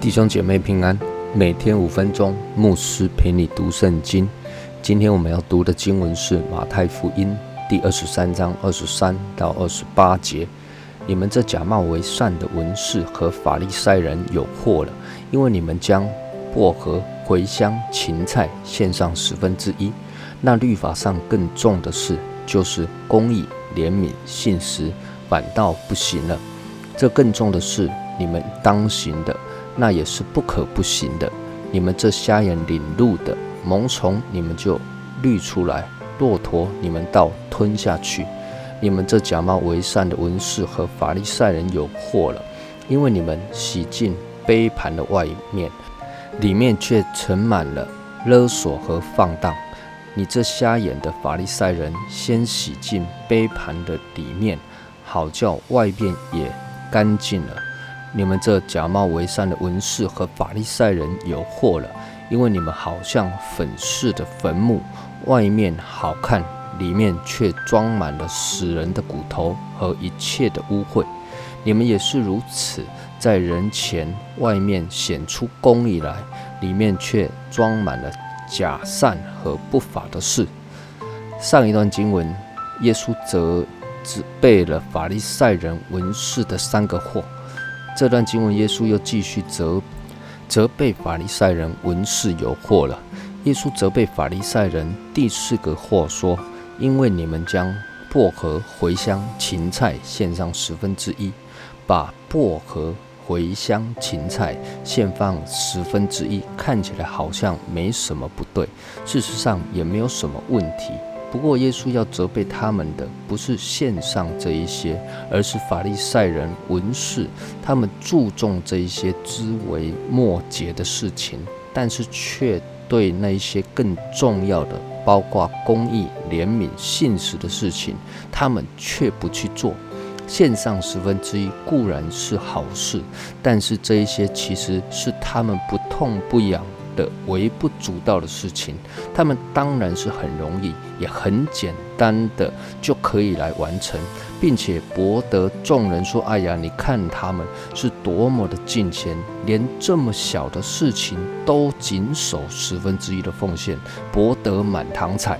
弟兄姐妹平安，每天五分钟，牧师陪你读圣经。今天我们要读的经文是马太福音第二十三章二十三到二十八节。你们这假冒为善的文士和法利赛人有祸了，因为你们将薄荷、茴香、芹菜献上十分之一。那律法上更重的事，就是公义、怜悯、信实，反倒不行了。这更重的是你们当行的。那也是不可不行的。你们这瞎眼领路的萌虫，你们就滤出来；骆驼，你们倒吞下去。你们这假冒为善的文士和法利赛人有祸了，因为你们洗净杯盘的外面，里面却盛满了勒索和放荡。你这瞎眼的法利赛人，先洗净杯盘的里面，好叫外边也干净了。你们这假冒为善的文士和法利赛人有祸了，因为你们好像粉饰的坟墓，外面好看，里面却装满了死人的骨头和一切的污秽。你们也是如此，在人前外面显出公义来，里面却装满了假善和不法的事。上一段经文，耶稣则只背了法利赛人文士的三个祸。这段经文，耶稣又继续责责备法利赛人文士有祸了。耶稣责备法利赛人第四个祸说：“因为你们将薄荷、茴香、芹菜献上十分之一，把薄荷、茴香、芹菜献放十分之一，看起来好像没什么不对，事实上也没有什么问题。”不过，耶稣要责备他们的不是献上这一些，而是法利赛人文士，他们注重这一些枝微末节的事情，但是却对那一些更重要的，包括公益、怜悯、信实的事情，他们却不去做。献上十分之一固然是好事，但是这一些其实是他们不痛不痒。的微不足道的事情，他们当然是很容易，也很简单的就可以来完成，并且博得众人说：“哎呀，你看他们是多么的尽虔，连这么小的事情都谨守十分之一的奉献，博得满堂彩。”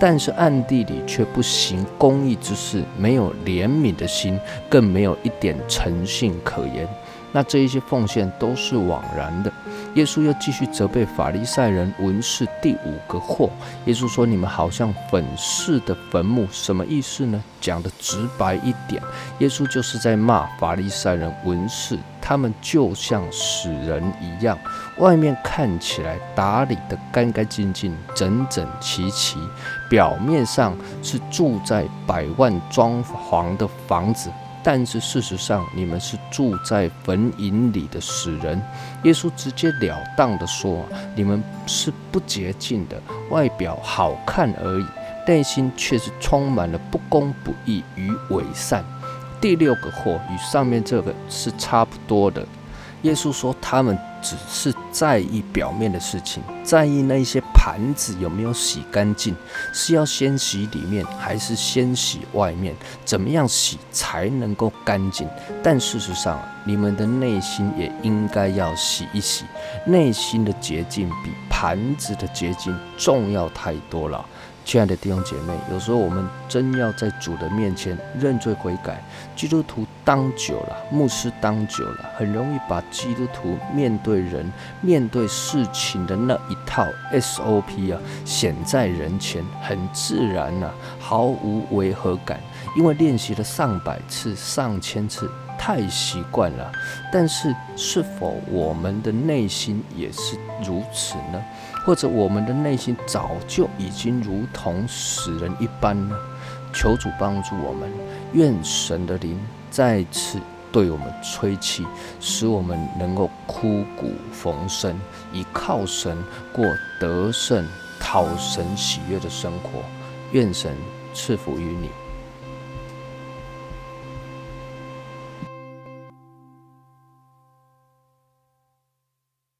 但是暗地里却不行公义之事，没有怜悯的心，更没有一点诚信可言。那这一些奉献都是枉然的。耶稣又继续责备法利赛人文士第五个祸。耶稣说：“你们好像粉饰的坟墓，什么意思呢？讲的直白一点，耶稣就是在骂法利赛人文士，他们就像死人一样，外面看起来打理得干干净净、整整齐齐，表面上是住在百万装潢的房子。”但是事实上，你们是住在坟茔里的死人。耶稣直截了当地说：“你们是不洁净的，外表好看而已，内心却是充满了不公不义与伪善。”第六个祸与上面这个是差不多的。耶稣说：“他们只是在意表面的事情，在意那些盘子有没有洗干净，是要先洗里面还是先洗外面？怎么样洗才能够干净？但事实上，你们的内心也应该要洗一洗。内心的洁净比盘子的洁净重要太多了。”亲爱的弟兄姐妹，有时候我们真要在主的面前认罪悔改。基督徒当久了，牧师当久了，很容易把基督徒面对人、面对事情的那一套 SOP 啊显在人前，很自然呐，毫无违和感。因为练习了上百次、上千次，太习惯了。但是，是否我们的内心也是如此呢？或者我们的内心早就已经如同死人一般呢？求主帮助我们，愿神的灵再次对我们吹气，使我们能够枯骨逢生，以靠神过得胜、讨神喜悦的生活。愿神赐福于你。